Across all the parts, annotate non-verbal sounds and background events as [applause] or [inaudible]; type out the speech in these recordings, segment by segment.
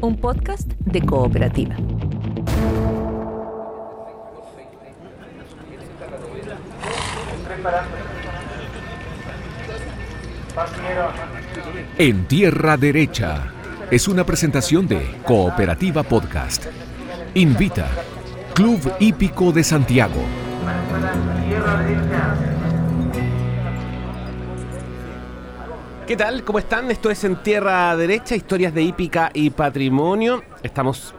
un podcast de cooperativa. En Tierra Derecha es una presentación de Cooperativa Podcast. Invita Club Hípico de Santiago. ¿Qué tal? ¿Cómo están? Esto es En Tierra Derecha, historias de hípica y patrimonio. Estamos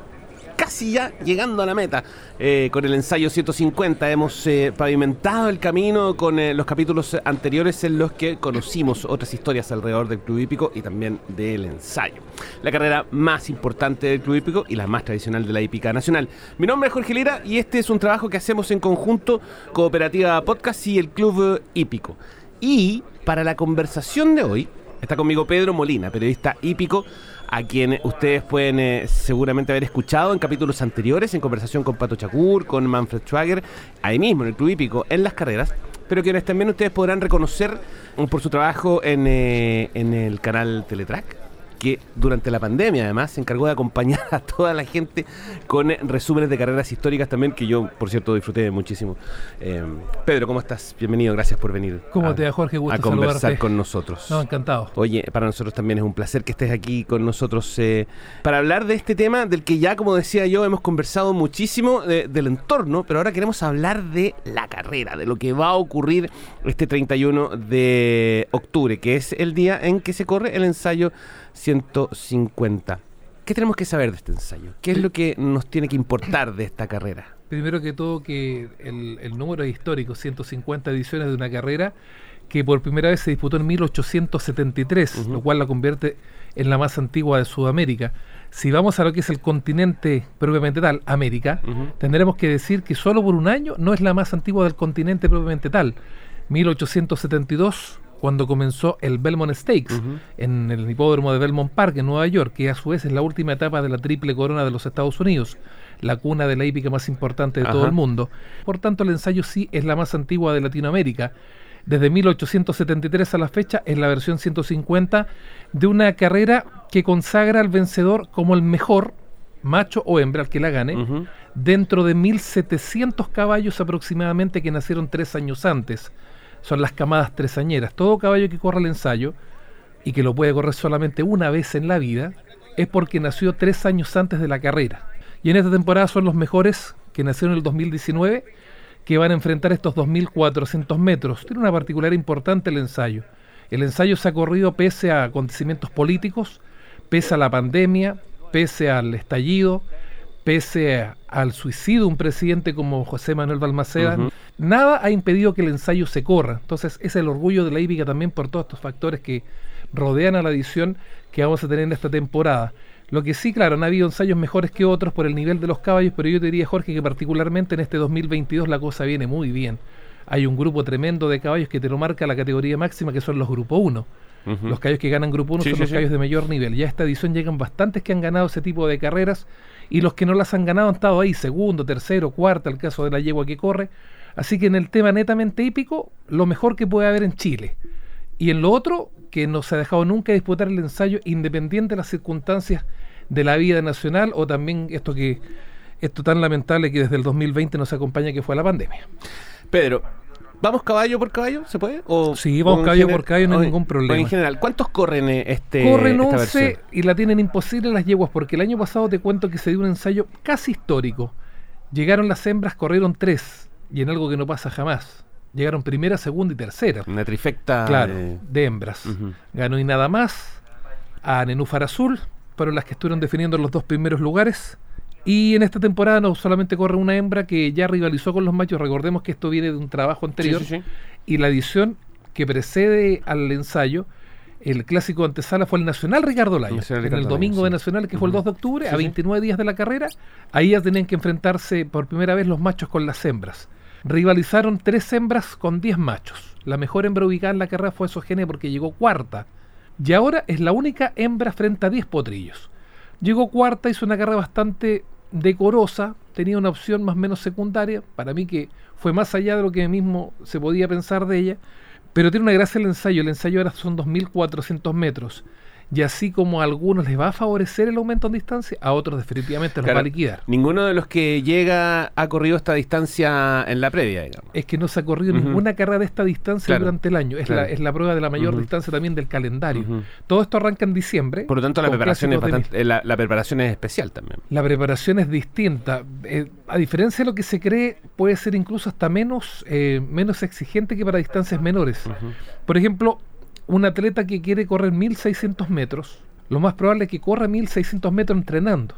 casi ya llegando a la meta eh, con el ensayo 150. Hemos eh, pavimentado el camino con eh, los capítulos anteriores en los que conocimos otras historias alrededor del Club Hípico y también del ensayo. La carrera más importante del Club Hípico y la más tradicional de la hípica nacional. Mi nombre es Jorge Lira y este es un trabajo que hacemos en conjunto Cooperativa Podcast y el Club Hípico. Y para la conversación de hoy Está conmigo Pedro Molina, periodista hípico, a quien ustedes pueden eh, seguramente haber escuchado en capítulos anteriores, en conversación con Pato Chacur, con Manfred Schwager, ahí mismo en el Club Hípico, en las carreras, pero quienes también ustedes podrán reconocer por su trabajo en, eh, en el canal Teletrack que durante la pandemia además se encargó de acompañar a toda la gente con resúmenes de carreras históricas también, que yo, por cierto, disfruté muchísimo. Eh, Pedro, ¿cómo estás? Bienvenido, gracias por venir. ¿Cómo a, te va, Jorge? Gusto a conversar con nosotros. No, encantado. Oye, para nosotros también es un placer que estés aquí con nosotros eh, para hablar de este tema del que ya, como decía yo, hemos conversado muchísimo del entorno, pero ahora queremos hablar de la carrera, de lo que va a ocurrir este 31 de octubre, que es el día en que se corre el ensayo 150. ¿Qué tenemos que saber de este ensayo? ¿Qué es lo que nos tiene que importar de esta carrera? Primero que todo que el, número es histórico, 150 ediciones de una carrera que por primera vez se disputó en 1873, lo cual la convierte en la más antigua de Sudamérica. Si vamos a lo que es el continente propiamente tal, América, tendremos que decir que solo por un año no es la más antigua del continente propiamente tal. 1872 cuando comenzó el Belmont Stakes en el hipódromo de Belmont Park en Nueva York, que a su vez es la última etapa de la triple corona de los Estados Unidos, la cuna de la hípica más importante de todo el mundo. Por tanto, el ensayo sí es la más antigua de Latinoamérica. Desde 1873 a la fecha es la versión 150 de una carrera que consagra al vencedor como el mejor macho o hembra al que la gane, dentro de 1700 caballos aproximadamente que nacieron tres años antes son las camadas tresañeras. Todo caballo que corre el ensayo y que lo puede correr solamente una vez en la vida es porque nació tres años antes de la carrera. Y en esta temporada son los mejores que nacieron en el 2019 que van a enfrentar estos 2.400 metros. Tiene una particular importante el ensayo. El ensayo se ha corrido pese a acontecimientos políticos, pese a la pandemia, pese al estallido, pese al suicidio un presidente como José Manuel Balmaceda, nada ha impedido que el ensayo se corra. Entonces es el orgullo de la hípica también por todos estos factores que rodean a la edición que vamos a tener en esta temporada. Lo que sí, claro, han habido ensayos mejores que otros por el nivel de los caballos, pero yo te diría, Jorge, que particularmente en este 2022 la cosa viene muy bien. Hay un grupo tremendo de caballos que te lo marca la categoría máxima, que son los Grupo 1. Los caballos que ganan Grupo 1 son los caballos de mayor nivel. Ya a esta edición llegan bastantes que han ganado ese tipo de carreras y los que no las han ganado han estado ahí, segundo, tercero, cuarta, el caso de la yegua que corre. Así que en el tema netamente hípico, lo mejor que puede haber en Chile. Y en lo otro, que no se ha dejado nunca disputar el ensayo independiente de las circunstancias de la vida nacional o también esto que esto tan lamentable que desde el 2020 nos acompaña que fue la pandemia. Pedro, ¿Vamos caballo por caballo? ¿Se puede? O, sí, vamos caballo por caballo, no hay ningún problema. en general, ¿cuántos corren eh, este Corren 11 y la tienen imposible las yeguas, porque el año pasado te cuento que se dio un ensayo casi histórico. Llegaron las hembras, corrieron tres, y en algo que no pasa jamás. Llegaron primera, segunda y tercera. Una trifecta claro, de, hembras. Ganó y nada más a Nenúfar Azul, fueron las que estuvieron definiendo los dos primeros lugares. Y en esta temporada no solamente corre una hembra que ya rivalizó con los machos, recordemos que esto viene de un trabajo anterior, y la edición que precede al ensayo, el clásico antesala fue el Nacional Ricardo Layo, en el domingo de Nacional, que fue el 2 de octubre, a 29 días de la carrera, ahí ya tenían que enfrentarse por primera vez los machos con las hembras. Rivalizaron tres hembras con 10 machos. La mejor hembra ubicada en la carrera fue Sogene porque llegó cuarta. Y ahora es la única hembra frente a 10 potrillos. Llegó cuarta, hizo una carrera bastante decorosa, tenía una opción más o menos secundaria, para mí que fue más allá de lo que mismo se podía pensar de ella, pero tiene una gracia el ensayo, el ensayo ahora son 2.400 metros, y así como a algunos les va a favorecer el aumento en distancia, a otros definitivamente los va a liquidar. Ninguno de los que llega ha corrido esta distancia en la previa, digamos. Es que no se ha corrido ninguna carrera de esta distancia durante el año. Es, la, es la prueba de la mayor distancia también del calendario. Todo esto arranca en diciembre. Por lo tanto, la preparación, es eh, la, preparación es especial también. La preparación es distinta. Eh, a diferencia de lo que se cree, puede ser incluso hasta menos, eh, menos exigente que para distancias menores. Por ejemplo, un atleta que quiere correr 1600 metros, lo más probable es que corra 1600 metros entrenando.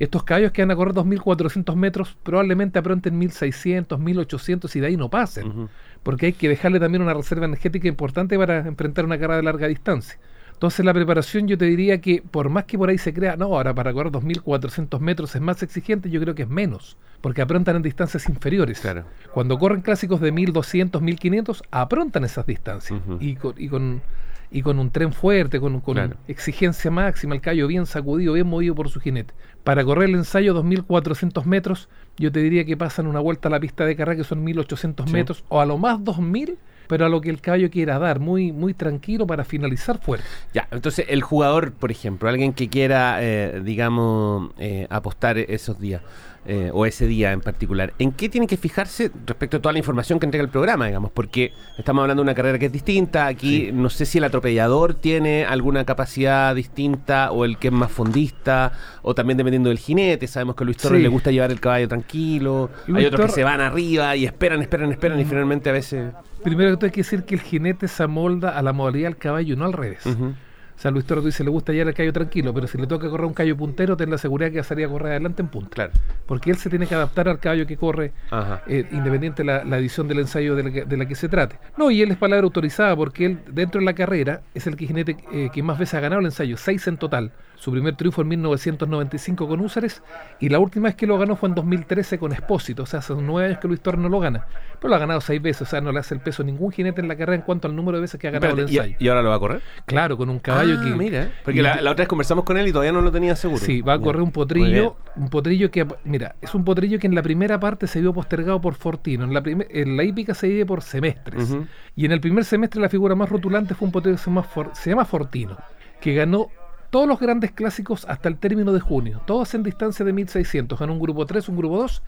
Estos caballos que van a correr 2400 metros probablemente apronten 1600, 1800 y de ahí no pasen, porque hay que dejarle también una reserva energética importante para enfrentar una carrera de larga distancia. Entonces la preparación yo te diría que por más que por ahí se crea, no, ahora para correr 2.400 metros es más exigente, yo creo que es menos, porque aprontan en distancias inferiores. Claro. Cuando corren clásicos de 1.200, 1.500, aprontan esas distancias y, con, y, con, y con un tren fuerte, con, con exigencia máxima, el callo bien sacudido, bien movido por su jinete. Para correr el ensayo 2.400 metros, yo te diría que pasan una vuelta a la pista de carrera que son 1.800 metros o a lo más 2.000 pero a lo que el caballo quiera dar, muy, muy tranquilo para finalizar fuerte. Ya, entonces el jugador, por ejemplo, alguien que quiera, eh, digamos, eh, apostar esos días, eh, o ese día en particular, ¿en qué tiene que fijarse respecto a toda la información que entrega el programa, digamos? Porque estamos hablando de una carrera que es distinta, aquí no sé si el atropellador tiene alguna capacidad distinta, o el que es más fondista, o también dependiendo del jinete, sabemos que a Luis Torres le gusta llevar el caballo tranquilo, hay otros que se van arriba y esperan, esperan, esperan, y mm. finalmente a veces... Primero que todo hay que decir que el jinete se amolda a la modalidad del caballo, no al revés. Sea, Luis Toro dice, le gusta llevar el callo tranquilo, pero si le toca correr un callo puntero, ten la seguridad que va a correr adelante en punta. Claro. Porque él se tiene que adaptar al caballo que corre, eh, independiente de la, edición del ensayo de la, que, se trate. No, y él es palabra autorizada porque él, dentro de la carrera, es el que jinete eh, que más veces ha ganado el ensayo, seis en total. Su primer triunfo en 1995 con Úsares y la última vez que lo ganó fue en 2013 con Espósito. O sea, hace nueve años que Luis Torres no lo gana. Pero lo ha ganado seis veces. O sea, no le hace el peso a ningún jinete en la carrera en cuanto al número de veces que ha ganado el ensayo. ¿Y, ahora lo va a correr? Claro, con un caballo ah, que. Mira, porque la, otra vez conversamos con él y todavía no lo tenía seguro. Sí, va a correr un potrillo. Un potrillo que. Mira, es un potrillo que en la primera parte se vio postergado por Fortino. En la, en la hípica se divide por semestres. Y en el primer semestre la figura más rotulante fue un potrillo que se llama, se llama Fortino, que ganó todos los grandes clásicos hasta el término de junio, todos en distancia de 1600. Ganó un grupo 3, un grupo 2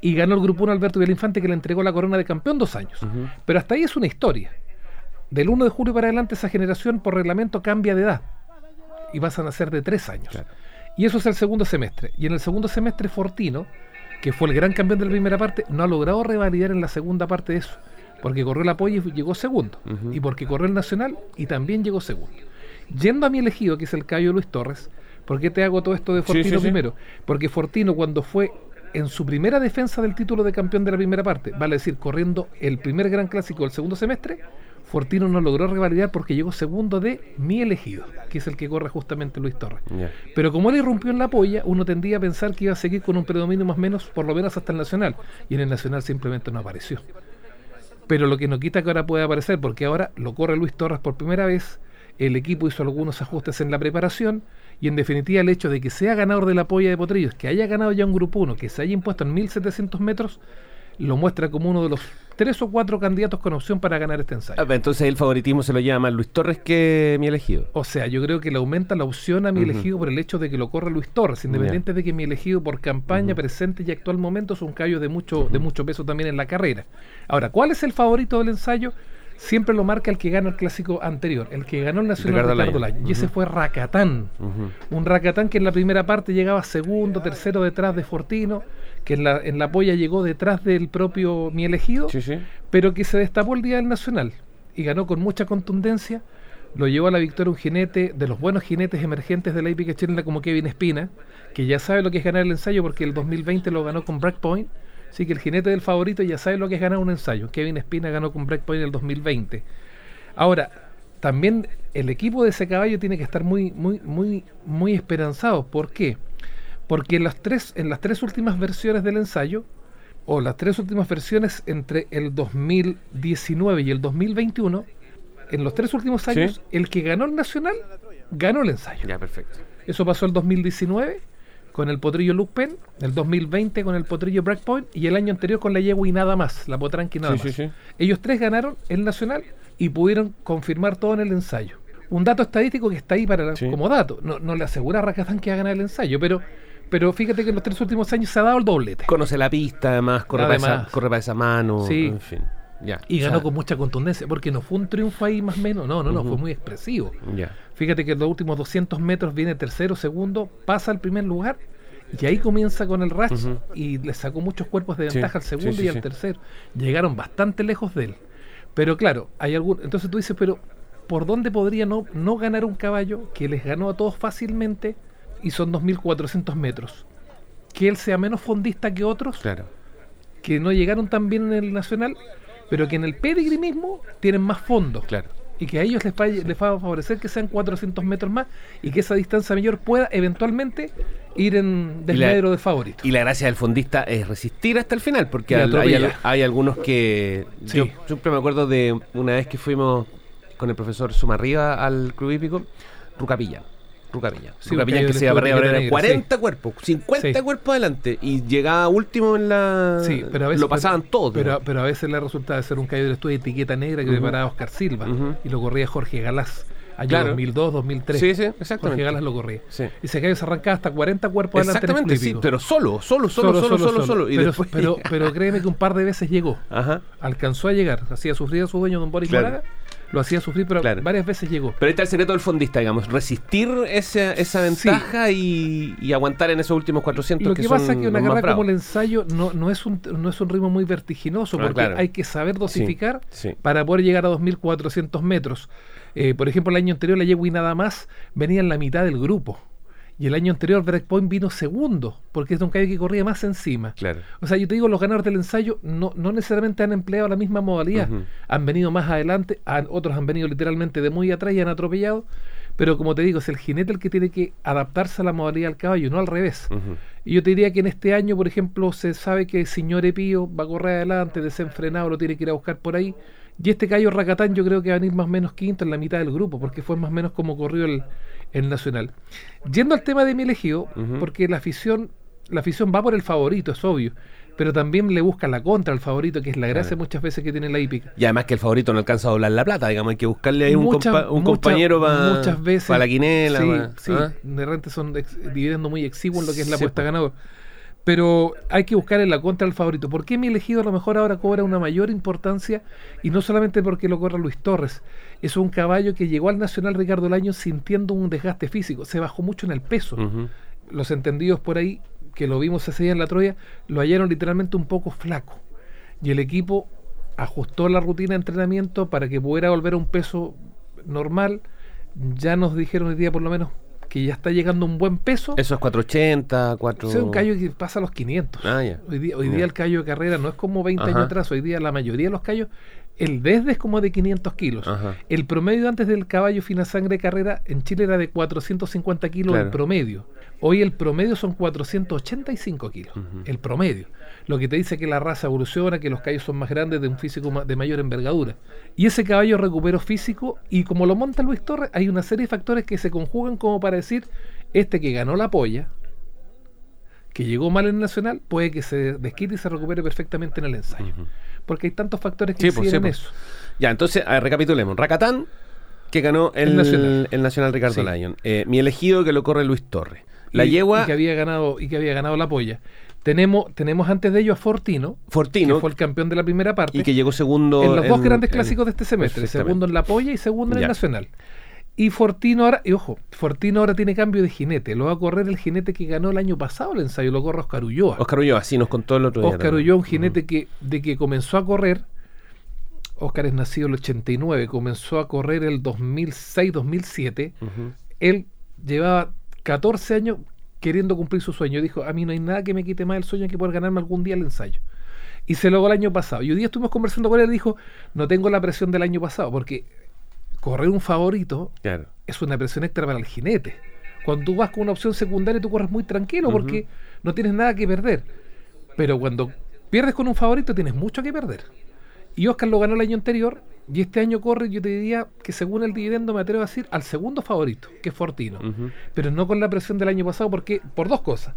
y ganó el grupo 1 Alberto Infante que le entregó la corona de campeón dos años. Pero hasta ahí es una historia. Del 1 de julio para adelante esa generación por reglamento cambia de edad y pasan a ser de tres años. Y eso es el segundo semestre. Y en el segundo semestre Fortino, que fue el gran campeón de la primera parte, no ha logrado revalidar en la segunda parte de eso. Porque corrió el apoyo y llegó segundo. Y porque corrió el Nacional y también llegó segundo. Yendo a mi elegido, que es el Cayo Luis Torres, ¿por qué te hago todo esto de Fortino primero? Porque Fortino cuando fue en su primera defensa del título de campeón de la primera parte, vale decir, corriendo el primer gran clásico del segundo semestre, Fortino no logró revalidar porque llegó segundo de mi elegido, que es el que corre justamente Luis Torres. Pero como él irrumpió en la polla, uno tendría a pensar que iba a seguir con un predominio más o menos, por lo menos hasta el Nacional. Y en el Nacional simplemente no apareció. Pero lo que no quita que ahora pueda aparecer, porque ahora lo corre Luis Torres por primera vez, el equipo hizo algunos ajustes en la preparación y en definitiva el hecho de que sea ganador de la polla de Potrillos, que haya ganado ya un grupo 1, que se haya impuesto en 1700 metros, lo muestra como uno de los tres o cuatro candidatos con opción para ganar este ensayo. Ah, entonces el favoritismo se lo lleva más Luis Torres que mi elegido. O sea, yo creo que le aumenta la opción a mi elegido por el hecho de que lo corre Luis Torres, independiente de que mi elegido por campaña presente y actual momento es un callo de mucho, de mucho peso también en la carrera. Ahora, ¿cuál es el favorito del ensayo? Siempre lo marca el que gana el clásico anterior, el que ganó el Nacional Ricardo, Y ese fue Racatán. Un Racatán que en la primera parte llegaba segundo, tercero detrás de Fortino, que en la, en la polla llegó detrás del propio Mi Elegido, pero que se destapó el día del Nacional y ganó con mucha contundencia. Lo llevó a la victoria un jinete de los buenos jinetes emergentes de la hípica chilena como Kevin Espina, que ya sabe lo que es ganar el ensayo porque el 2020 lo ganó con Breakpoint Así que el jinete del favorito ya sabe lo que es ganar un ensayo. Kevin Espina ganó con Breakpoint en el 2020. Ahora, también el equipo de ese caballo tiene que estar muy, muy, muy, muy esperanzado. ¿Por qué? Porque en las tres, en las tres últimas versiones del ensayo, o las tres últimas versiones entre el 2019 y el 2021, en los tres últimos años, el que ganó el nacional ganó el ensayo. Ya, perfecto. Eso pasó el 2019 con el potrillo Luke Penn, el 2020 con el potrillo Breakpoint y el año anterior con la Yegua y nada más, la Potranqui nada más. Ellos tres ganaron el Nacional y pudieron confirmar todo en el ensayo. un dato estadístico que está ahí para como dato. No, no le asegura a que va a ganar el ensayo, pero pero fíjate que en los tres últimos años se ha dado el doblete. Conoce la pista, además, corre, Para, esa, corre para esa mano, sí. en fin. Ya. Y ganó con mucha contundencia, porque no fue un triunfo ahí más o menos, no, no, no, fue muy expresivo. Ya. Fíjate que en los últimos 200 metros viene tercero, segundo, pasa al primer lugar y ahí comienza con el rush y le sacó muchos cuerpos de ventaja al segundo y al tercero. Llegaron bastante lejos de él. Pero claro, hay algún. Entonces tú dices, pero ¿por dónde podría no, no ganar un caballo que les ganó a todos fácilmente y son 2.400 metros? Que él sea menos fondista que otros, claro. que no llegaron tan bien en el nacional, pero que en el pedigree mismo tienen más fondos. Claro y que a ellos les va, les va a favorecer que sean 400 metros más y que esa distancia mayor pueda eventualmente ir en desmedro de favorito. Y la gracia del fondista es resistir hasta el final, porque hay, algunos que... Yo siempre me acuerdo de una vez que fuimos con el profesor Sumarriba al Club Hípico, Rucapilla. Rucapilla. Sí, Rucapilla que se para 40 cuerpos, 50 cuerpos adelante y llegaba último en la... Sí, pero a veces... Lo pasaban todos. Pero, pero, a veces le resulta de ser un caído de estudio de etiqueta negra que preparaba Oscar Silva y lo corría Jorge Galás. Allá 2002, 2003. Sí, sí, exactamente. Jorge Galas lo corría. Sí. Y se cae se arrancaba hasta 40 cuerpos adelante. Exactamente, sí, pero solo, solo, solo, solo, solo, solo. pero, pero, pero, créeme que un par de veces llegó. Ajá. Alcanzó a llegar. Hacía sufrir a su dueño, don Boris claro. Lo hacía sufrir, pero varias veces llegó. Pero ahí está el secreto del fondista, digamos. Resistir esa, esa ventaja y, y, aguantar en esos últimos 400 Lo que, pasa es que una carrera como el ensayo no, no, es un, no es un ritmo muy vertiginoso, ah, porque hay que saber dosificar para poder llegar a 2.400 metros. Eh, por ejemplo, el año anterior la yegua y nada más venía en la mitad del grupo. Y el año anterior Breakpoint vino segundo, porque es un caballo que corría más encima. Claro. O sea, yo te digo, los ganadores del ensayo no, no necesariamente han empleado la misma modalidad. Han venido más adelante, otros han venido literalmente de muy atrás y han atropellado. Pero como te digo, es el jinete el que tiene que adaptarse a la modalidad del caballo, no al revés. Y yo te diría que en este año, por ejemplo, se sabe que el señor Epío va a correr adelante, desenfrenado, lo tiene que ir a buscar por ahí. Y este Cayo Racatán yo creo que va a venir más o menos quinto en la mitad del grupo, porque fue más o menos como corrió el, Nacional. Yendo al tema de mi elegido, porque la afición, la afición va por el favorito, es obvio, pero también le busca la contra al favorito, que es la gracia muchas veces que tiene la hípica. Y además que el favorito no alcanza a doblar la plata, digamos, hay que buscarle ahí un, compañero para muchas veces, la quinela. Sí, sí, ¿ah? de repente son dividiendo muy exiguo en lo que es la apuesta ganador pero hay que buscar en la contra al favorito. ¿Por qué mi elegido a lo mejor ahora cobra una mayor importancia? Y no solamente porque lo corra Luis Torres. Es un caballo que llegó al Nacional Ricardo Laño sintiendo un desgaste físico. Se bajó mucho en el peso. Los entendidos por ahí, que lo vimos ese día en la Troya, lo hallaron literalmente un poco flaco. Y el equipo ajustó la rutina de entrenamiento para que pudiera volver a un peso normal. Ya nos dijeron el día por lo menos que ya está llegando un buen peso. Eso es 480, 4... es un callo que pasa a los 500. Ah, hoy día, hoy día el callo de carrera no es como 20 años atrás, hoy día la mayoría de los callos, el desde es como de 500 kilos. El promedio antes del caballo fina sangre de carrera en Chile era de 450 kilos el promedio. Hoy el promedio son 485 kilos, el promedio lo que te dice que la raza evoluciona, que los caballos son más grandes, de un físico de mayor envergadura. Y ese caballo recuperó físico y como lo monta Luis Torres, hay una serie de factores que se conjugan como para decir, este que ganó la polla, que llegó mal en el Nacional, puede que se desquite y se recupere perfectamente en el ensayo. Porque hay tantos factores que sí, pues, pues. eso. Ya, entonces, recapitulemos. Racatán, que ganó el, Nacional. Ricardo Lyon. Eh, mi elegido que lo corre Luis Torres. La yegua. que había ganado, y que había ganado la polla. Tenemos, tenemos antes de ello a Fortino, Fortino, que fue el campeón de la primera parte. Y que llegó segundo. En los dos grandes clásicos de este semestre. Segundo en la Polla y segundo en el Nacional. Y Fortino ahora, y ojo, Fortino ahora tiene cambio de jinete. Lo va a correr el jinete que ganó el año pasado el ensayo, lo corre Oscar Ulloa. Oscar Ulloa, sí, nos contó el otro día. Oscar Ulloa, un jinete que de que comenzó a correr, Oscar es nacido el 89, comenzó a correr el 2006-2007. Él llevaba 14 años, queriendo cumplir su sueño. Dijo, a mí no hay nada que me quite más el sueño que poder ganarme algún día el ensayo. Y se logró el año pasado. Y hoy día estuvimos conversando con él y dijo, no tengo la presión del año pasado, porque correr un favorito es una presión extra para el jinete. Cuando tú vas con una opción secundaria, tú corres muy tranquilo porque no tienes nada que perder. Pero cuando pierdes con un favorito, tienes mucho que perder. Y Oscar lo ganó el año anterior y este año corre, yo te diría que según el dividendo me atrevo a decir al segundo favorito, que es Fortino. Pero no con la presión del año pasado, porque por dos cosas.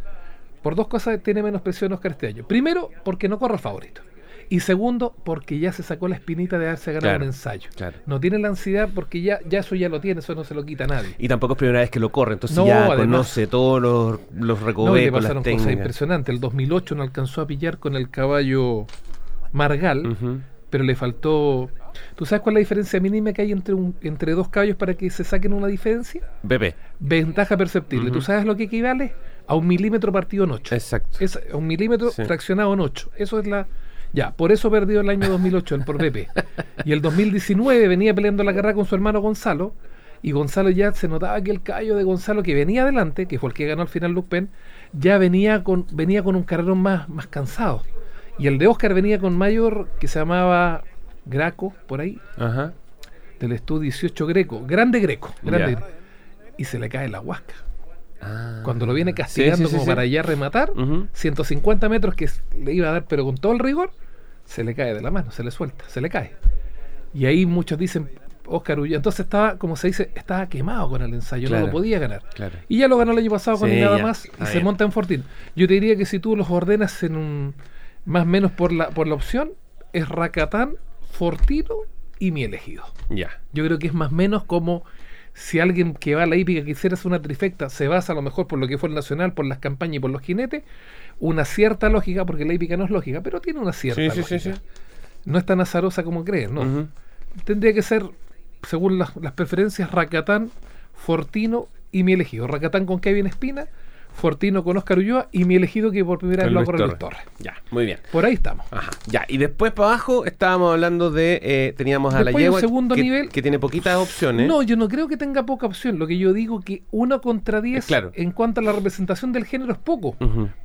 Por dos cosas tiene menos presión Oscar este año. Primero, porque no corre favorito. Y segundo, porque ya se sacó la espinita de haberse ganado Claro, un ensayo. claro. No tiene la ansiedad porque ya, ya eso ya lo tiene, eso no se lo quita a nadie. Y tampoco es primera vez que lo corre, entonces No, ya además. conoce todos los, los No, recovecos, las pasaron cosas técnicas. impresionantes. El 2008 no alcanzó a pillar con el caballo Margal, pero le faltó... ¿Tú sabes cuál es la diferencia mínima que hay entre, un, entre dos caballos para que se saquen una diferencia? Pepe. Ventaja perceptible. ¿Tú sabes lo que equivale? A un milímetro partido en 8. Exacto. Es a un milímetro Sí. fraccionado en 8. Eso es la... Ya, por eso perdió el año 2008 el por Pepe. Y el 2019 venía peleando la carrera con su hermano Gonzalo. Y Gonzalo ya se notaba que el caballo de Gonzalo que venía adelante, que fue el que ganó al final Luke Penn, ya venía con, venía con un carrerón más, más cansado. Y el de Oscar venía con mayor que se llamaba Graco, por ahí, Ajá. del estudio 18 Greco. Grande Greco. Grande. Y se le cae la huasca. Ah. Cuando lo viene castigando Sí, sí, sí, como para ya rematar, Ujú. 150 metros que le iba a dar, pero con todo el rigor, se le cae de la mano, se le suelta, se le cae. Y ahí muchos dicen, Oscar huyó. Entonces estaba, como se dice, estaba quemado con el ensayo, Claro. no lo podía ganar. Claro. Y ya lo ganó el año pasado con Sí, nada ya, más y se monta en Fortín. Yo te diría que si tú los ordenas en un más o menos por la, por la opción, es Racatán, Fortino y mi elegido. Ya. Yo creo que es más o menos como si alguien que va a la hípica quisiera hacer una trifecta, se basa a lo mejor por lo que fue el nacional, por las campañas y por los jinetes, una cierta lógica, porque la hípica no es lógica, pero tiene una cierta Sí, sí, sí, lógica. sí. No es tan azarosa como creen, ¿no? Tendría que ser, según las, las preferencias, Racatán, Fortino y mi elegido. Racatán con Kevin Espina, Fortino con Oscar Ulloa y mi elegido que por primera vez Con lo Luis corre Luis Torres. Ya, muy bien. Por ahí estamos. Ajá. Ya, y después para abajo estábamos hablando de. eh, teníamos a la Después un yegua segundo que, nivel. que tiene poquitas opciones. No, yo no creo que tenga poca opción. Lo que yo digo que uno contra 10 Eh, claro. en cuanto a la representación del género es poco.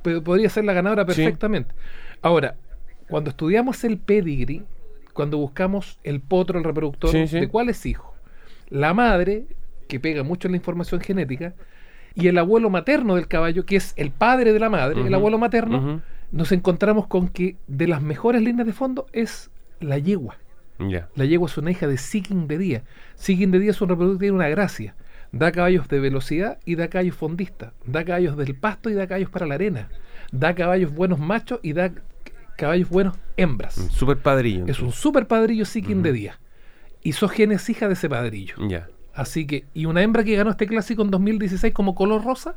Pero podría ser la ganadora Sí. perfectamente. Ahora, cuando estudiamos el pedigree, cuando buscamos el potro, el reproductor, Sí, sí. de cuál es hijo, la madre, que pega mucho en la información genética, y el abuelo materno del caballo, que es el padre de la madre, el abuelo materno, nos encontramos con que de las mejores líneas de fondo es la yegua. La yegua es una hija de Seeking de Día. Seeking de Día es un reproductor que tiene una gracia. Da caballos de velocidad y da caballos fondistas. Da caballos del pasto y da caballos para la arena. Da caballos buenos machos y da caballos buenos hembras. Un super padrillo. Es un super padrillo Seeking de Día. Y Sogen es hija de ese padrillo. Ya. Así que, y una hembra que ganó este clásico en 2016 como color rosa,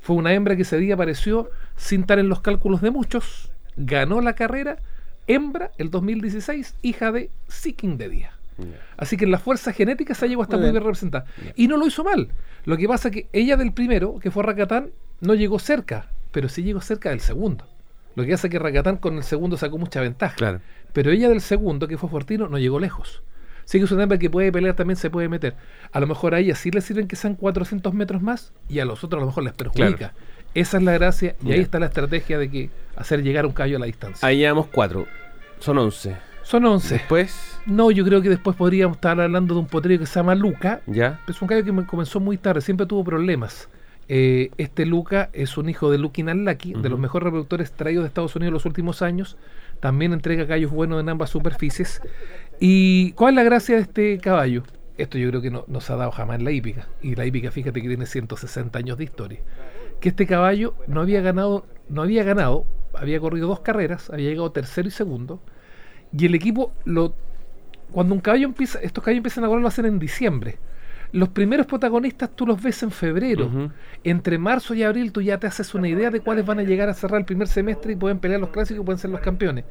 fue una hembra que ese día apareció sin estar en los cálculos de muchos, ganó la carrera, hembra el 2016, hija de Seeking de Día. Así que en la fuerza genética esa yegua está Muy muy bien. bien representada. Y no lo hizo mal. Lo que pasa es que ella del primero, que fue Racatán, no llegó cerca, pero sí llegó cerca del segundo. Lo que hace que Racatán con el segundo sacó mucha ventaja. Claro. Pero ella del segundo, que fue Fortino, no llegó lejos. Sí que es una hembra que puede pelear, también se puede meter. A lo mejor a ella sí le sirven que sean 400 metros más y a los otros a lo mejor les perjudica. Claro. Esa es la gracia y ahí está la estrategia de que hacer llegar un caballo a la distancia. Ahí llevamos cuatro. Son once. Son 11. Después. No, yo creo que después podríamos estar hablando de un potrillo que se llama Luca. Ya. Es un caballo que me comenzó muy tarde, siempre tuvo problemas. Eh, este Luca es un hijo de Lucky Nalaki, de los mejores reproductores traídos de Estados Unidos en los últimos años. También entrega caballos buenos en ambas superficies. ¿Y cuál es la gracia de este caballo? Esto yo creo que no, no se ha dado jamás en la hípica. Y la hípica, fíjate que tiene 160 años de historia. Que este caballo no había ganado, no había ganado, había corrido dos carreras, había llegado tercero y segundo. Y el equipo lo cuando un caballo empieza, estos caballos empiezan a correr lo hacen en diciembre. Los primeros protagonistas tú los ves en febrero. Entre marzo y abril tú ya te haces una idea de cuáles van a llegar a cerrar el primer semestre y pueden pelear los clásicos y pueden ser los campeones.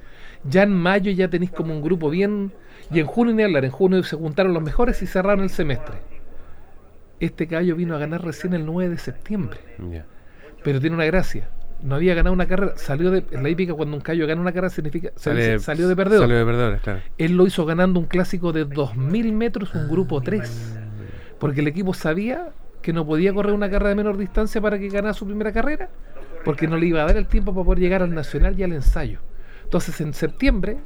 Ya en mayo ya tenéis como un grupo bien... Y en junio ni hablar, en junio se juntaron los mejores y cerraron el semestre. Este caballo vino a ganar recién el 9 de septiembre. Pero tiene una gracia. No había ganado una carrera. Salió de... En la hípica cuando un caballo gana una carrera significa... salió de perdedor. Salió de perdedores, claro. Él lo hizo ganando un clásico de 2.000 metros, un grupo 3. Porque el equipo sabía que no podía correr una carrera de menor distancia para que ganara su primera carrera, porque no le iba a dar el tiempo para poder llegar al nacional y al ensayo. Entonces en septiembre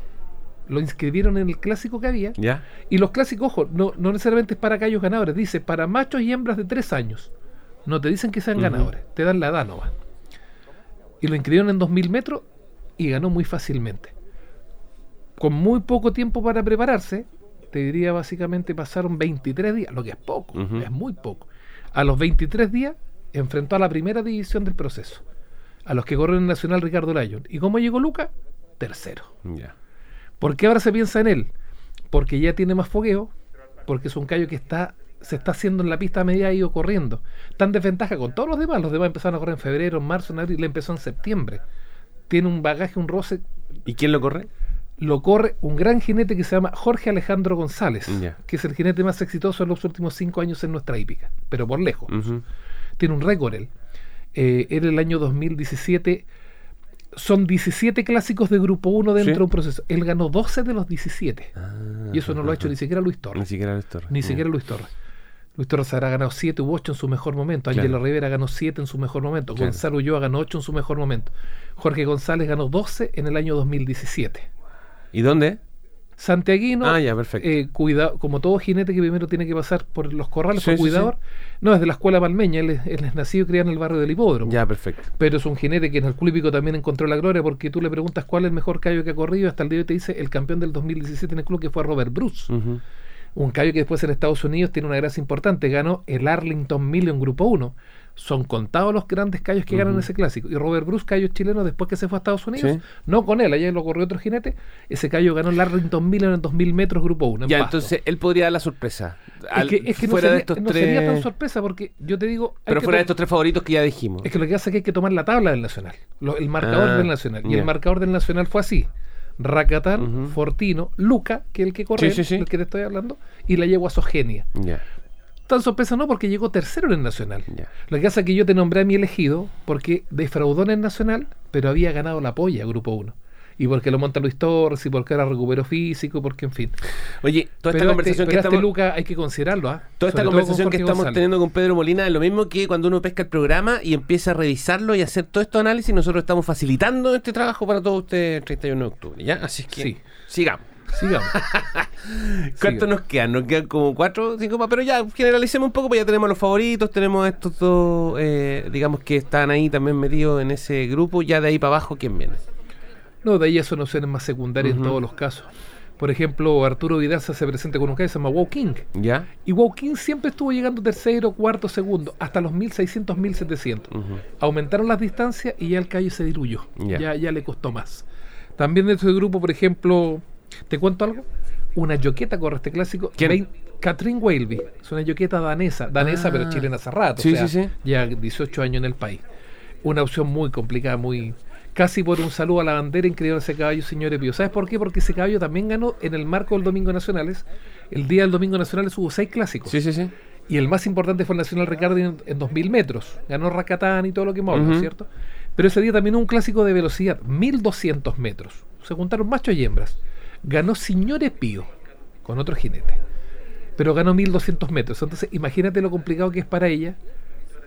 lo inscribieron en el clásico que había. Ya. Y los clásicos, ojo, no, no necesariamente es para callos ganadores, dice para machos y hembras de 3 años. No te dicen que sean ganadores, te dan la edad nomás. Y lo inscribieron en 2.000 metros y ganó muy fácilmente. Con muy poco tiempo para prepararse, te diría básicamente pasaron 23 días, lo que es poco, es muy poco. A los 23 días enfrentó a la primera división del proceso, a los que corren el Nacional Ricardo Lyon. ¿Y cómo llegó Luca? Tercero. ¿Por qué ahora se piensa en él? Porque ya tiene más fogueo, porque es un callo que está se está haciendo en la pista a medida ha ido corriendo. Tan desventaja con todos los demás. Los demás empezaron a correr en febrero, en marzo, en abril, le empezó en septiembre. Tiene un bagaje, un roce. ¿Y quién lo corre? Lo corre un gran jinete que se llama Jorge Alejandro González, que es el jinete más exitoso en los últimos cinco años en nuestra hípica, pero por lejos. Tiene un récord él. Eh, en el año 2017 son 17 clásicos de grupo 1 dentro Sí. de un proceso. Él ganó 12 de los 17. y eso no lo ha hecho ni siquiera Luis Ni Torres. siquiera Luis Torres. Ni siquiera Luis Torres. Luis Torres habrá ganado 7 u 8 en su mejor momento. Claro. Ángelo Rivera ganó 7 en su mejor momento. Claro. Gonzalo Ulloa ganó 8 en su mejor momento. Jorge González ganó 12 en el año 2017. ¿Y dónde? Santiaguino, Ah, ya, perfecto. eh, cuida- como todo jinete que primero tiene que pasar por los corrales, Sí, cuidador. No, es de la escuela palmeña. Él es, él es nacido y criado en el barrio del hipódromo. Ya, perfecto. Pero es un jinete que en el club hípico también encontró la gloria porque tú le preguntas cuál es el mejor callo que ha corrido. Hasta el día de hoy te dice el campeón del 2017 en el club que fue Robert Bruce. Un callo que después en Estados Unidos tiene una gracia importante. Ganó el Arlington Million Grupo 1. Son contados los grandes callos que ganan ese clásico. Y Robert Bruce, callo chileno, después que se fue a Estados Unidos, Sí. no con él, allá lo corrió otro jinete. Ese callo ganó el Arlington Million en 2000 metros Grupo 1. en Ya, Pasto. entonces él podría dar la sorpresa. Es que, es que no, fuera sería, de estos no tres. sería tan sorpresa porque yo te digo. pero fuera de to- estos tres favoritos que ya dijimos. Es que lo que hace es que hay que tomar la tabla del Nacional, lo- el marcador Ah, del Nacional. Y el marcador del Nacional fue así. Racatán. Fortino, Luca, que es el que corre, Sí, el que te estoy hablando, y la yegua Sogenia. Ya, Tan sorpresa no porque llegó tercero en el Nacional. Lo que pasa es que yo te nombré a mi elegido porque defraudó en el Nacional, pero había ganado la polla, Grupo 1. Y porque lo monta Luis Torres, y porque era recupero físico, porque en fin. Oye, toda esta pero conversación este, que este estamos. Luca hay que considerarlo, ¿ah? Toda esta conversación con que estamos González. teniendo con Pedro Molina es lo mismo que cuando uno pesca el programa y empieza a revisarlo y hacer todo estos análisis, nosotros estamos facilitando este trabajo para todos ustedes el 31 de octubre, ¿ya? Así que Sí. sigamos. Sigamos. [laughs] ¿Cuántos nos quedan? Nos quedan como cuatro, cinco más, pero ya generalicemos un poco, pues ya tenemos los favoritos, tenemos estos dos, eh, digamos que están ahí también metidos en ese grupo, ya de ahí para abajo, ¿quién viene? No, de ahí ya son opciones más secundarias Ujú. en todos los casos. Por ejemplo, Arturo Vidal se hace presente con un que se llama Wow King. ¿Ya? Y Wow King siempre estuvo llegando tercero, cuarto, segundo, hasta los 1600, 1700. Ujú. Aumentaron las distancias y ya el callo se diluyó. Ya. Ya, ya le costó más. También dentro del grupo, por ejemplo, ¿te cuento algo? Una yoqueta corre este clásico. ¿Quién? Catherine Waleby. Es una yoqueta danesa. Danesa, Ah. pero chilena hace rato. Sí, o sea, sí, sí. Ya 18 años en el país. Una opción muy complicada, muy. Casi por un saludo a la bandera increíble ese caballo, señores Pío. ¿Sabes por qué? Porque ese caballo también ganó en el marco del Domingo Nacionales. El día del Domingo Nacionales hubo seis clásicos. Sí, sí, sí. Y el más importante fue el Nacional Ricardo en, en 2000 metros. Ganó Racatán y todo lo que hemos hablado, Ujú. ¿cierto? Pero ese día también hubo un clásico de velocidad, 1200 metros. Se juntaron machos y hembras. Ganó Señores Pío con otro jinete. Pero ganó 1200 metros. Entonces, imagínate lo complicado que es para ella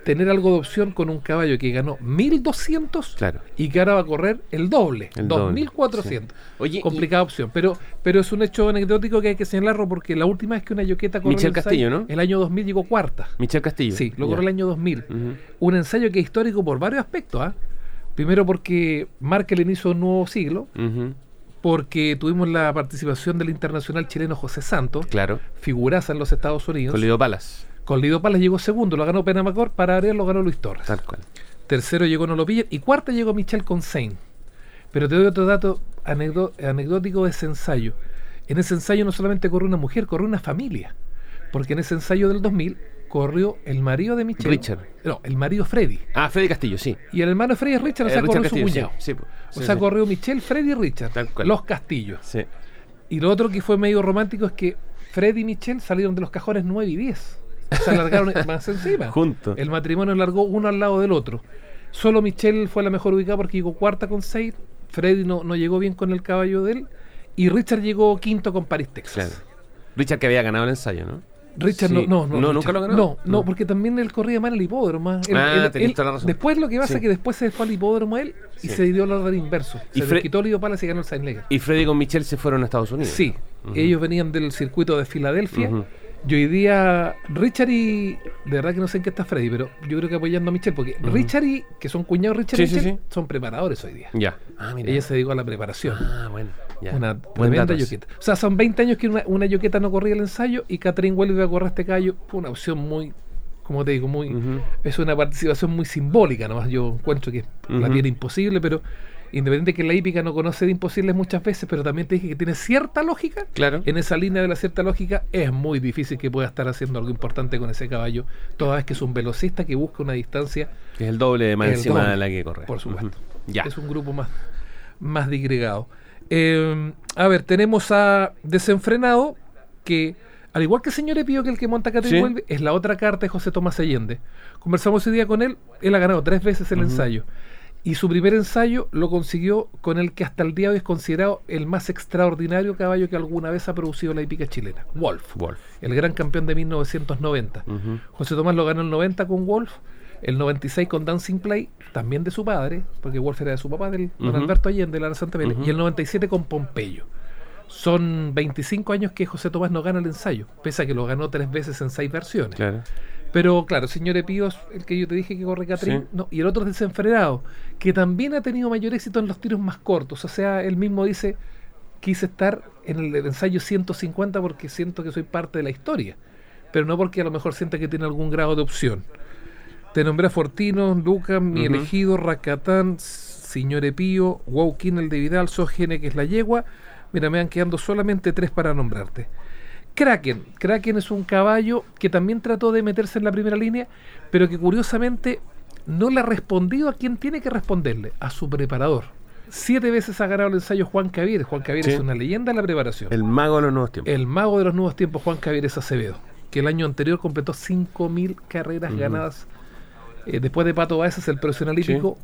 tener algo de opción con un caballo que ganó 1200 Claro. y que ahora va a correr el doble, El doble, 2400. sí. Oye, y- Complicada opción. Pero, pero es un hecho anecdótico que hay que señalarlo porque la última vez que una yoqueta corrió Michelle el ensayo, Castillo, ¿no? El año 2000 llegó cuarta. Michel Castillo. Sí, lo corrió el año 2000. Ujú. Un ensayo que es histórico por varios aspectos. ¿ah? Primero porque marca el inicio de un nuevo siglo, Ujú. Porque tuvimos la participación del internacional chileno José Santos, Claro. figuraza en los Estados Unidos. Con Lido Palas. Con Lido Palas llegó segundo, lo ganó Penamacor, para Ariel lo ganó Luis Torres. Tal cual. Tercero llegó No lo pillen y cuarta llegó Michel Consein. Pero te doy otro dato anecdó- anecdótico de ese ensayo. En ese ensayo no solamente corrió una mujer, corrió una familia. Porque en ese ensayo del 2000 corrió el marido de Michel. Richard. No, el marido Freddy. Ah, Freddy Castillo, sí. Y el hermano de Freddy es Richard, o Eh, sea, Richard corrió su cuñado. sí, sí. O sea, corrió Michel, Freddy y Richard. Los Castillos. Sí. Y lo otro que fue medio romántico es que Freddy y Michel salieron de los cajones 9 y 10. Se alargaron [laughs] más encima. Juntos. El matrimonio largó uno al lado del otro. Solo Michelle fue la mejor ubicada porque llegó cuarta con seis. Freddy no, no llegó bien con el caballo de él. Y Richard llegó quinto con Paris, Texas. Claro. Richard que había ganado el ensayo, ¿no? Richard Sí. no, no, no. Nunca lo ganó. No, no, porque también él corría mal el hipódromo. ah. Él- Ah, él- él- la razón. Después lo que pasa Sí. es que después se fue al hipódromo él y Sí. se dio el orden inverso. Y Se quitó el Palas y ganó el Leger. Y Freddy con Michelle se fueron a Estados Unidos. Sí, ellos venían del circuito de Filadelfia. Y hoy día Richard y. De verdad que no sé en qué está Freddy, pero yo creo que apoyando a Michelle, porque Richard y. que son cuñados Richard Sí, y Michelle, sí. son preparadores hoy día. Ya. Ah, mira. Ella se dedicó a la preparación. Ah, bueno. Ya. Una Buen tremenda yoqueta. O sea, son 20 años que una, una yoqueta no corría el ensayo y Catherine vuelve a correr este callo. Fue una opción muy, como te digo, muy. Es una participación muy simbólica, nomás. Yo encuentro que la tiene imposible, pero independiente que la hípica no conoce de imposibles muchas veces, pero también te dije que tiene cierta lógica. Claro. En esa línea de la cierta lógica es muy difícil que pueda estar haciendo algo importante con ese caballo, toda vez que es un velocista que busca una distancia. Que es el doble de más encima doble, de la que corre. Por supuesto. Ya. Es un grupo más, más digregado. Eh, a ver, tenemos a Desenfrenado, que al igual que el señor Epío, que el que monta Sí. Vuelve, es la otra carta de José Tomás Allende. Conversamos ese día con él, él ha ganado tres veces el ensayo. Y su primer ensayo lo consiguió con el que hasta el día de hoy es considerado el más extraordinario caballo que alguna vez ha producido la hípica chilena, Wolf. Wolf. El gran campeón de 1990. Ujú. José Tomás lo ganó el 90 con Wolf, el 96 con Dancing Play, también de su padre, porque Wolf era de su papá, del don. Alberto Allende, de la Santa Pele, Ujú. y el 97 con Pompeyo. Son 25 años que José Tomás no gana el ensayo, pese a que lo ganó tres veces en seis versiones. Claro. Pero claro, señor Epío es el que yo te dije que corre Catrín, Sí. no, y el otro es desenfrenado, que también ha tenido mayor éxito en los tiros más cortos. O sea, él mismo dice, quise estar en el ensayo 150 porque siento que soy parte de la historia, pero no porque a lo mejor sienta que tiene algún grado de opción. Te nombré a Fortino, Lucas, mi elegido, Racatán, Señor Epío, Wauquín, el de Vidal, Sogene, que es la yegua. Mira, me van quedando solamente tres para nombrarte. Kraken. Kraken es un caballo que también trató de meterse en la primera línea, pero que curiosamente no le ha respondido a quien tiene que responderle, a su preparador. Siete veces ha ganado el ensayo Juan Cavieres. Juan Cavieres Sí. es una leyenda en la preparación. El mago de los nuevos tiempos. El mago de los nuevos tiempos, Juan Cavieres Acevedo, que el año anterior completó 5.000 carreras ganadas. Eh, después de Pato Baez es el profesional Sí. hípico,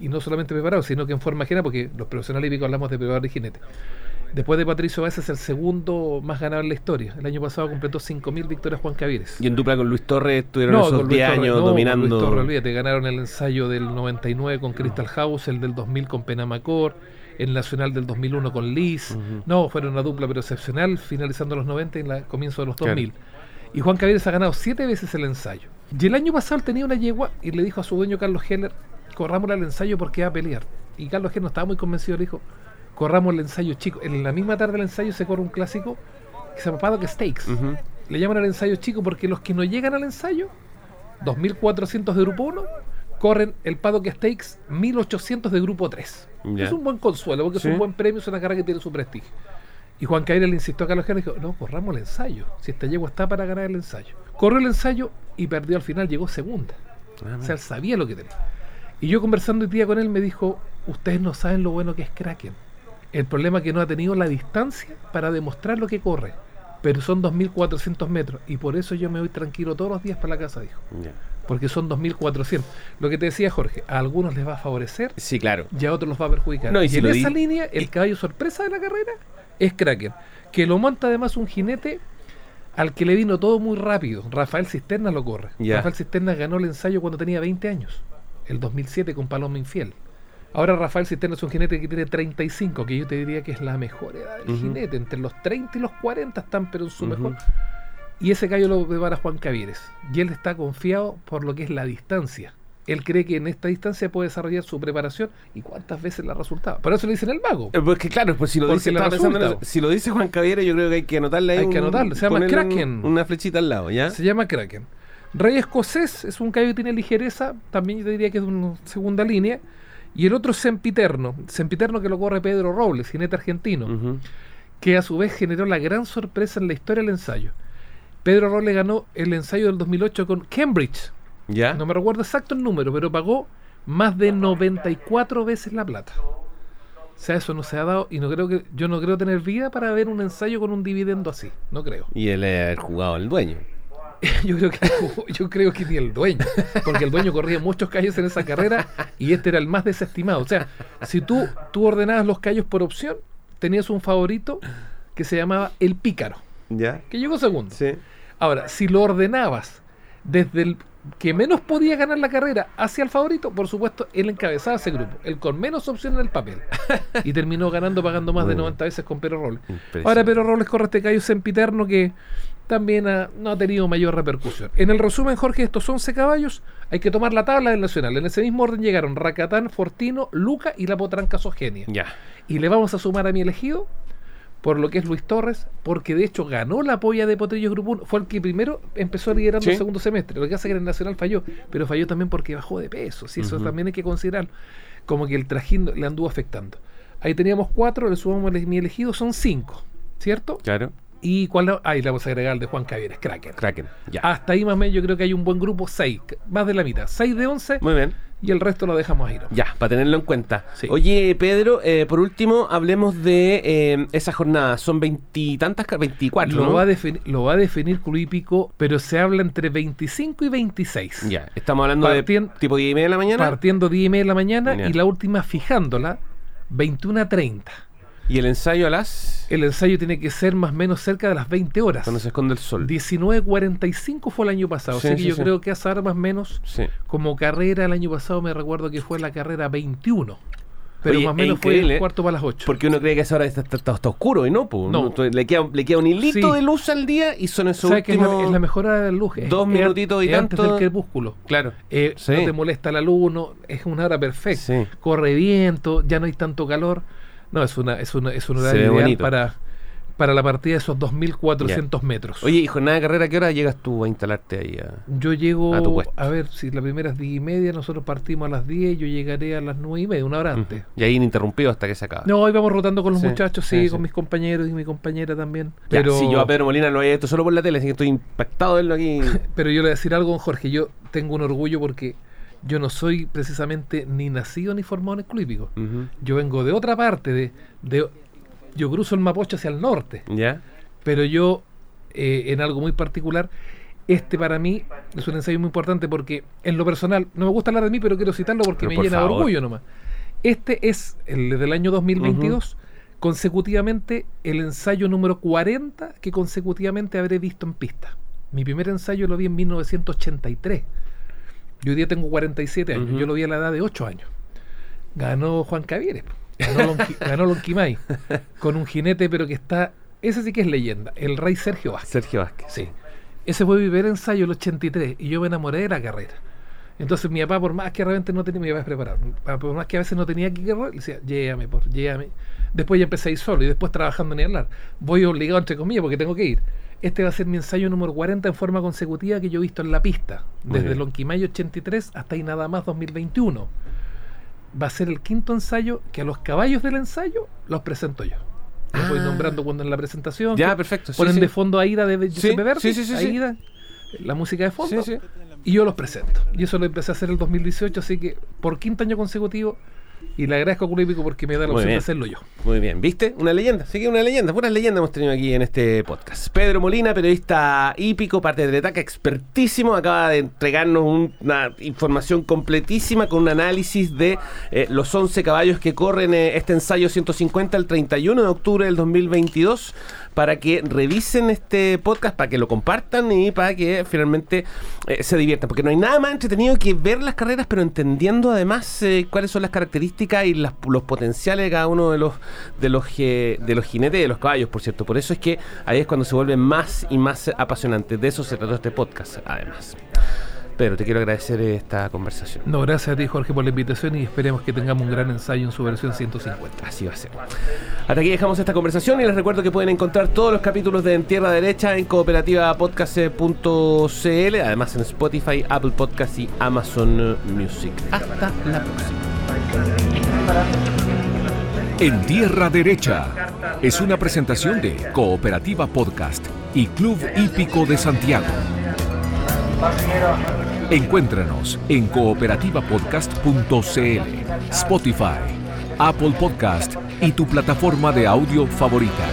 y no solamente preparado, sino que en forma ajena, porque los profesionales hípicos hablamos de preparador y jinete. Después de Patricio Baez es el segundo más ganador en la historia. El año pasado completó 5.000 victorias Juan Cavieres. Y en dupla con Luis Torres estuvieron esos con Luis 10 Torres, años no, con dominando. Luis Torres, olvídate, ganaron el ensayo del 99 con Crystal House, el del 2000 con Penamacor, el nacional del 2001 con Liz. No, fueron una dupla pero excepcional, finalizando los 90 y en el comienzo de los Claro. 2000. Y Juan Cavieres ha ganado siete veces el ensayo. Y el año pasado él tenía una yegua y le dijo a su dueño Carlos Heller, corramos el ensayo porque va a pelear. Y Carlos Heller no estaba muy convencido, le dijo, corramos el ensayo chico. En la misma tarde del ensayo se corre un clásico que se llama Paddock Stakes. Ujú. Le llaman al ensayo chico porque los que no llegan al ensayo, 2.400 de grupo 1, corren el Paddock Stakes 1.800 de grupo 3. Ya. Es un buen consuelo porque Sí. es un buen premio, es una carrera que tiene su prestigio. Y Juan Caire le insistió a Carlos y dijo, no, corramos el ensayo, si esta yegua está para ganar el ensayo. Corrió el ensayo y perdió al final, llegó segunda. Ah, O sea, él sabía lo que tenía. Y yo conversando hoy día con él me dijo, ustedes no saben lo bueno que es Kraken. El problema es que no ha tenido la distancia para demostrar lo que corre. Pero son 2.400 metros y por eso yo me voy tranquilo todos los días para la casa, dijo. Porque son 2.400. Lo que te decía Jorge, a algunos les va a favorecer Sí, claro. y a otros los va a perjudicar. No, y en esa di- línea, el caballo sorpresa de la carrera es Kraken, que lo monta además un jinete al que le vino todo muy rápido. Rafael Cisterna lo corre. Rafael Cisterna ganó el ensayo cuando tenía 20 años, el 2007 con Paloma Infiel. Ahora Rafael Cisterna es un jinete que tiene 35, que yo te diría que es la mejor edad del jinete. Entre los 30 y los 40 están, pero en su Ujú. mejor. Y ese gallo lo prepara Juan Cavieres. Y él está confiado por lo que es la distancia. Él cree que en esta distancia puede desarrollar su preparación y cuántas veces la ha resultado. Por eso le dicen el mago. Eh, Pues que claro, pues si lo, Porque dice, pensando si lo Juan Caviera, yo creo que hay que anotarle ahí Hay que un- anotarlo, se llama ponerle un- Kraken. una flechita al lado, ¿ya? Se llama Kraken. Rey escocés es un caballo que tiene ligereza, también yo te diría que es de una segunda línea. Y el otro es Sempiterno, Sempiterno que lo corre Pedro Robles, jinete argentino, que a su vez generó la gran sorpresa en la historia del ensayo. Pedro Robles ganó el ensayo del 2008 con Cambridge, ¿Ya? no me recuerdo exacto el número, pero pagó más de 94 veces la plata. O sea, eso no se ha dado y no creo que yo no creo tener vida para ver un ensayo con un dividendo así, no creo. Y él es el jugado el dueño. [laughs] Yo creo que yo creo que ni el dueño, porque el dueño corría muchos callos en esa carrera y este era el más desestimado. O sea, si tú tú ordenabas los callos por opción, tenías un favorito que se llamaba el pícaro, ¿Ya? que llegó segundo. Sí. Ahora, si lo ordenabas desde el que menos podía ganar la carrera hacia el favorito, por supuesto, él encabezaba ese grupo, el con menos opción en el papel. Y terminó ganando, pagando más de bien. 90 veces con Pedro Robles. Ahora Pedro Robles corre este callo sempiterno que también ha- no ha tenido mayor repercusión. En el resumen, Jorge, estos 11 caballos, hay que tomar la tabla del Nacional. En ese mismo orden llegaron Racatán, Fortino, Luca y la potranca Sogenia. Ya. Y le vamos a sumar a mi elegido por lo que es Luis Torres, porque de hecho ganó la polla de Potrillo Grupo 1, fue el que primero empezó liderando Sí. el segundo semestre. Lo que hace que en el Nacional falló, pero falló también porque bajó de peso, si eso también hay que considerarlo. Como que el trajín le anduvo afectando. Ahí teníamos cuatro, le sumamos mi elegido, son cinco, ¿cierto? Claro. ¿Y cuál? la- Ahí le vamos a agregar el de Juan Cavieres, Cracker. Kraken. Ya. Hasta ahí más o menos yo creo que hay un buen grupo, seis, más de la mitad, seis de once, Muy bien. y el resto lo dejamos ahí. ¿no? Ya, para tenerlo en cuenta. Sí. Oye, Pedro, eh, por último, hablemos de eh, esa jornada. Son veintitantas, ca- veinticuatro, Lo, ¿no? va a definir, lo va a definir Club pero se habla entre 25 y 26. Ya, estamos hablando Partien- de tipo 10 y media de la mañana. Partiendo 10 y media de la mañana y la última fijándola 21 a 30. Y el ensayo a las... El ensayo tiene que ser más o menos cerca de las 20 horas. Cuando se esconde el sol. 19.45 fue el año pasado, Sí, así que sí, yo sí. creo que esa hora más o menos Sí. como carrera el año pasado me recuerdo que fue la carrera 21. Pero Oye, más o menos fue el cuarto para las 8. Porque uno cree que a esa hora está, está- está- está oscuro y no, pues. No. le, queda, le queda un hilito de luz al día y son esos ¿Sabes que es la, últimos... es la mejor hora de la luz? Es- dos es- minutitos y es antes tanto. del crepúsculo. Claro. Eh, Sí. No te molesta la luz, no, es una hora perfecta. Sí. Corre viento, ya no hay tanto calor. No, es una, es una, es un Se horario ve ideal bonito. para, para la partida de esos 2.400 metros. Oye, y jornada de carrera, ¿a qué hora llegas tú a instalarte ahí? a- yo llego, a tu puesto. a ver, si la primera es 10 y media, nosotros partimos a las 10, yo llegaré a las 9 y media, una hora antes. Y ahí ininterrumpido hasta que se acaba. No, hoy vamos rotando con los Sí, muchachos, sí, sí, sí. con mis compañeros y mi compañera también. Ya, Pero, si yo a Pedro Molina lo he visto solo por la tele, así que estoy impactado de verlo aquí. [laughs] pero yo le voy a decir algo, Jorge, yo tengo un orgullo porque yo no soy precisamente ni nacido ni formado en el club hípico. Ujú. Yo vengo de otra parte, de, de yo cruzo el Mapocho hacia el norte, ¿Ya? pero yo eh, en algo muy particular, este para mí es un ensayo muy importante porque en lo personal, no me gusta hablar de mí, pero quiero citarlo porque Pero me por llena de favor. orgullo nomás. Este es el del año 2022, consecutivamente el ensayo número 40 que consecutivamente habré visto en pista. Mi primer ensayo lo vi en 1983. Yo hoy día tengo 47 años, yo lo vi a la edad de 8 años. Ganó Juan Cavieres, ganó, Lonqui- [laughs] ganó Lonquimay, con un jinete, pero que está, ese sí que es leyenda, el rey Sergio Vázquez. Sergio Vázquez. Sí. Ese fue mi primer ensayo el 83 y yo me enamoré de la carrera. Entonces mi papá, por más que realmente no tenía, mi papá es preparado, por más que a veces no tenía que correr, le decía, llévame, por, llévame. Después ya empecé a ir solo y después trabajando en el hablar. Voy obligado, entre comillas, porque tengo que ir. Este va a ser mi ensayo número 40 en forma consecutiva que yo he visto en la pista, Muy desde bien. Lonquimay 83 hasta ahí nada más 2021. Va a ser el quinto ensayo que a los caballos del ensayo los presento yo. Los voy Ah. nombrando cuando en la presentación. Ya, perfecto. sí, ponen sí. de fondo Aida de Sí, Giuseppe Verdi, sí, sí, sí, sí. Aida, la música de fondo, Sí, sí. y yo los presento. Y eso lo empecé a hacer el 2018, así que por quinto año consecutivo, y le agradezco a Club Hípico porque me da la opción de hacerlo yo. Muy bien, ¿viste? Una leyenda, sí que una leyenda, puras leyendas hemos tenido aquí en este podcast. Pedro Molina, periodista hípico, parte de Tretaca, expertísimo, acaba de entregarnos un- una información completísima con un análisis de eh, los 11 caballos que corren eh, este ensayo 150 el 31 de octubre del 2022 para que revisen este podcast, para que lo compartan y para que finalmente eh, se diviertan. Porque no hay nada más entretenido que ver las carreras, pero entendiendo además eh, cuáles son las características y las- los potenciales de cada uno de los de los je- de los jinetes y de los caballos, por cierto. Por eso es que ahí es cuando se vuelve más y más apasionante. De eso se trató este podcast, además. Pero te quiero agradecer esta conversación. No, gracias a ti Jorge por la invitación y esperemos que tengamos un gran ensayo en su versión 150. Así va a ser. Hasta aquí dejamos esta conversación y les recuerdo que pueden encontrar todos los capítulos de En Tierra Derecha en cooperativapodcast.cl, además en Spotify, Apple Podcast y Amazon Music. Hasta la próxima. En Tierra Derecha es una presentación de Cooperativa Podcast y Club Hípico de Santiago. Encuéntranos en cooperativapodcast.cl, Spotify, Apple Podcast y tu plataforma de audio favorita.